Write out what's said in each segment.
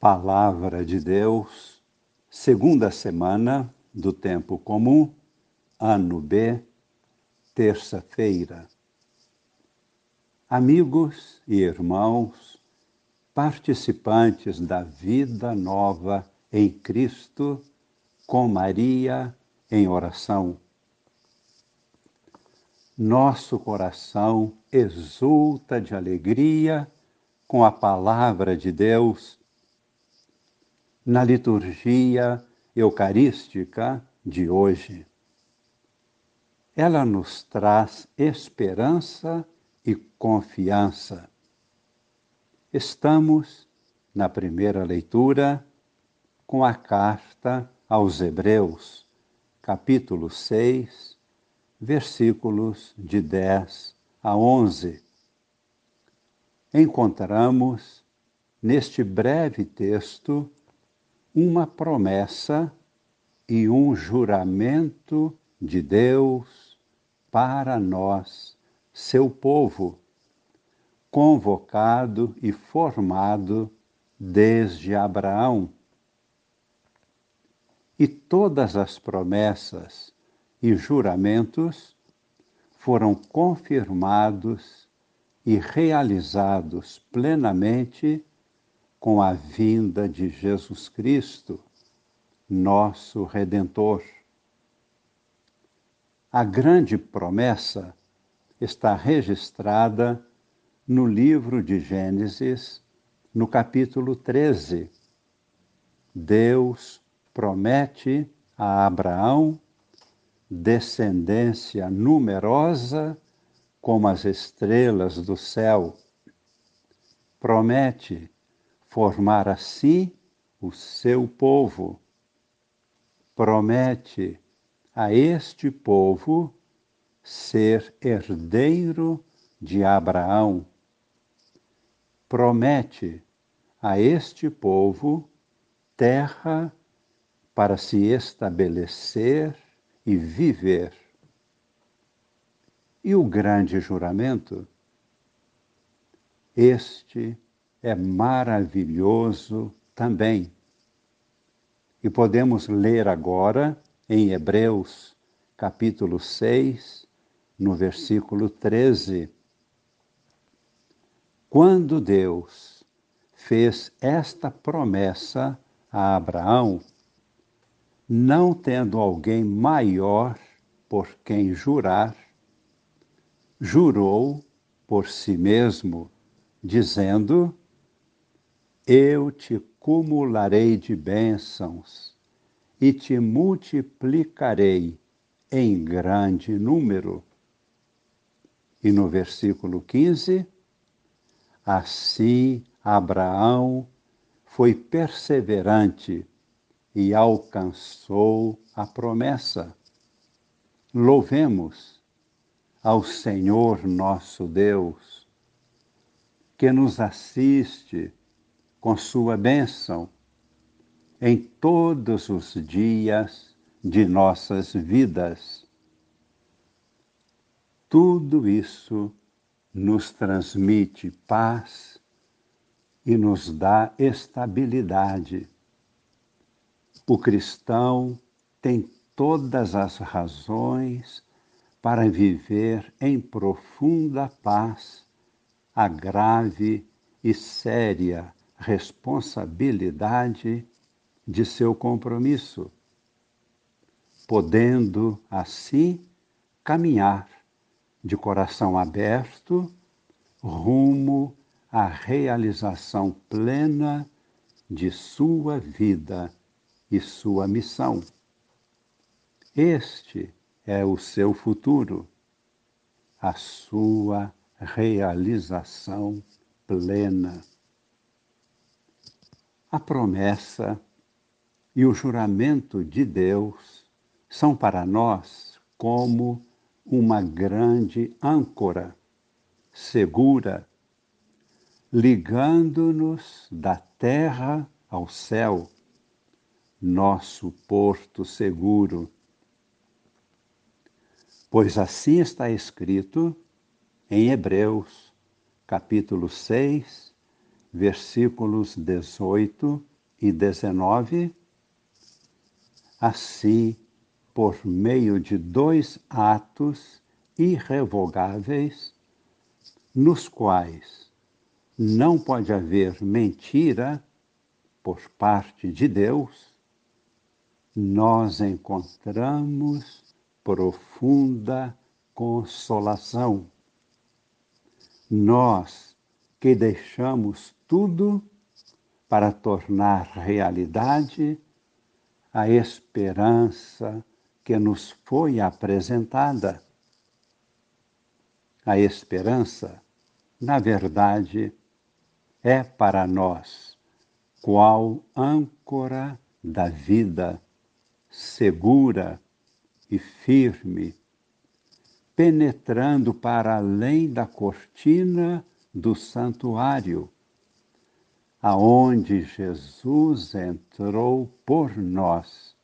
Palavra de Deus, segunda semana do tempo comum, ano B, terça-feira. Amigos e irmãos, participantes da vida nova em Cristo, com Maria em oração. Nosso coração exulta de alegria com a palavra de Deus na liturgia eucarística de hoje. Ela nos traz esperança e confiança. Estamos na primeira leitura com a carta aos Hebreus, capítulo 6, versículos de 10 a 11. Encontramos neste breve texto uma promessa e um juramento de Deus para nós, seu povo, convocado e formado desde Abraão. E todas as promessas e juramentos foram confirmados e realizados plenamente com a vinda de Jesus Cristo, nosso Redentor. A grande promessa está registrada no livro de Gênesis, no capítulo 13. Deus promete a Abraão descendência numerosa como as estrelas do céu. Promete formar assim o seu povo. Promete a este povo ser herdeiro de Abraão. Promete a este povo terra para se estabelecer e viver. E o grande juramento? Este é maravilhoso também. E podemos ler agora em Hebreus, capítulo 6, no versículo 13. Quando Deus fez esta promessa a Abraão, não tendo alguém maior por quem jurar, jurou por si mesmo, dizendo: eu te cumularei de bênçãos e te multiplicarei em grande número. E no versículo 15, assim Abraão foi perseverante e alcançou a promessa. Louvemos ao Senhor nosso Deus, que nos assiste com sua bênção em todos os dias de nossas vidas. Tudo isso nos transmite paz e nos dá estabilidade. O cristão tem todas as razões para viver em profunda paz a grave e séria responsabilidade de seu compromisso, podendo assim caminhar de coração aberto rumo à realização plena de sua vida e sua missão. Este é o seu futuro, a sua realização plena a promessa e o juramento de Deus são para nós como uma grande âncora segura, ligando-nos da terra ao céu, nosso porto seguro. Pois assim está escrito em Hebreus, capítulo 6, versículos 18 e 19. Assim, por meio de dois atos irrevogáveis, nos quais não pode haver mentira por parte de Deus, nós encontramos profunda consolação. Nós que deixamos tudo para tornar realidade a esperança que nos foi apresentada. A esperança, na verdade, é para nós qual âncora da vida, segura e firme, penetrando para além da cortina do santuário, aonde Jesus entrou por nós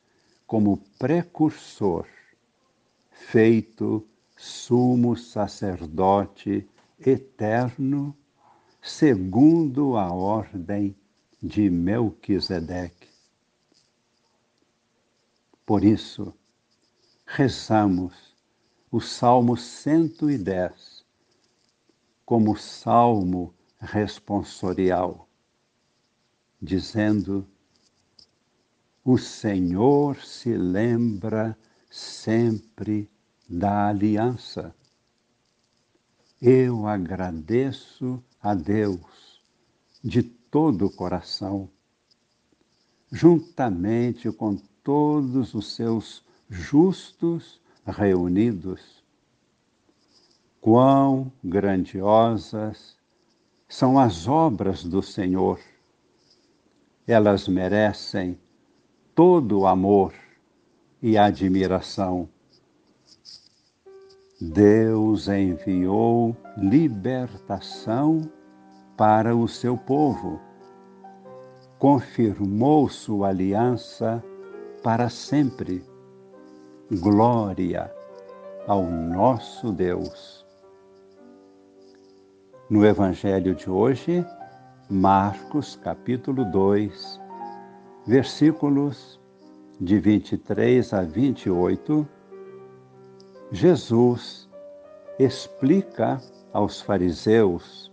como precursor, feito sumo sacerdote eterno, segundo a ordem de Melquisedeque. Por isso, rezamos o Salmo 110 como salmo responsorial, dizendo: O Senhor se lembra sempre da aliança. Eu agradeço a Deus de todo o coração, juntamente com todos os seus justos reunidos. Quão grandiosas são as obras do Senhor! Elas merecem todo o amor e admiração. Deus enviou libertação para o seu povo, confirmou sua aliança para sempre. Glória ao nosso Deus. No Evangelho de hoje, Marcos capítulo 2, versículos de 23 a 28, Jesus explica aos fariseus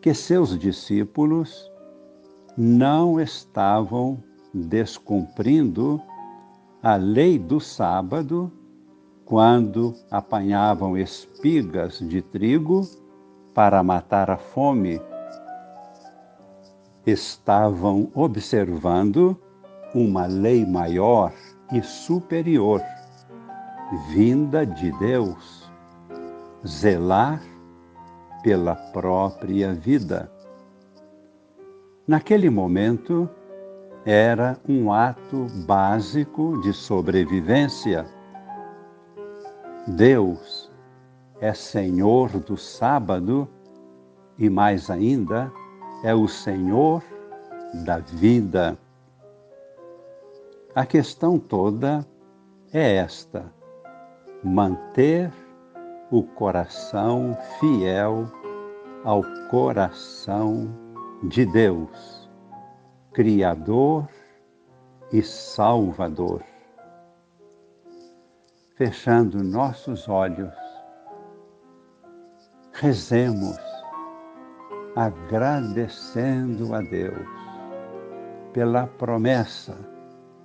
que seus discípulos não estavam descumprindo a lei do sábado quando apanhavam espigas de trigo para matar a fome. Estavam observando uma lei maior e superior, vinda de Deus, zelar pela própria vida. Naquele momento, era um ato básico de sobrevivência. Deus é Senhor do sábado e, mais ainda, é o Senhor da vida. A questão toda é esta: manter o coração fiel ao coração de Deus. Criador e Salvador. Fechando nossos olhos, rezemos, agradecendo a Deus pela promessa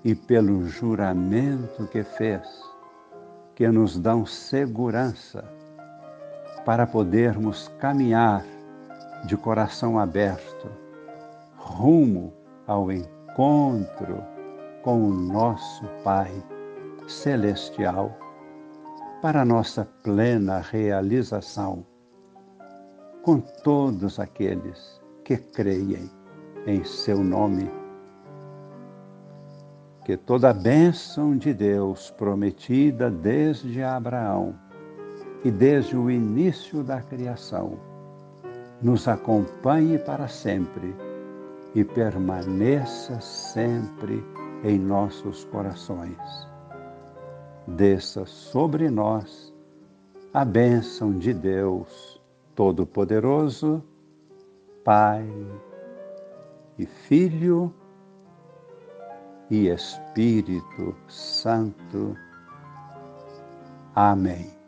e pelo juramento que fez, que nos dão segurança para podermos caminhar de coração aberto rumo ao encontro com o nosso Pai Celestial, para nossa plena realização com todos aqueles que creem em seu nome. Que toda a bênção de Deus prometida desde Abraão e desde o início da criação nos acompanhe para sempre e permaneça sempre em nossos corações. Desça sobre nós a bênção de Deus Todo-Poderoso, Pai e Filho e Espírito Santo. Amém.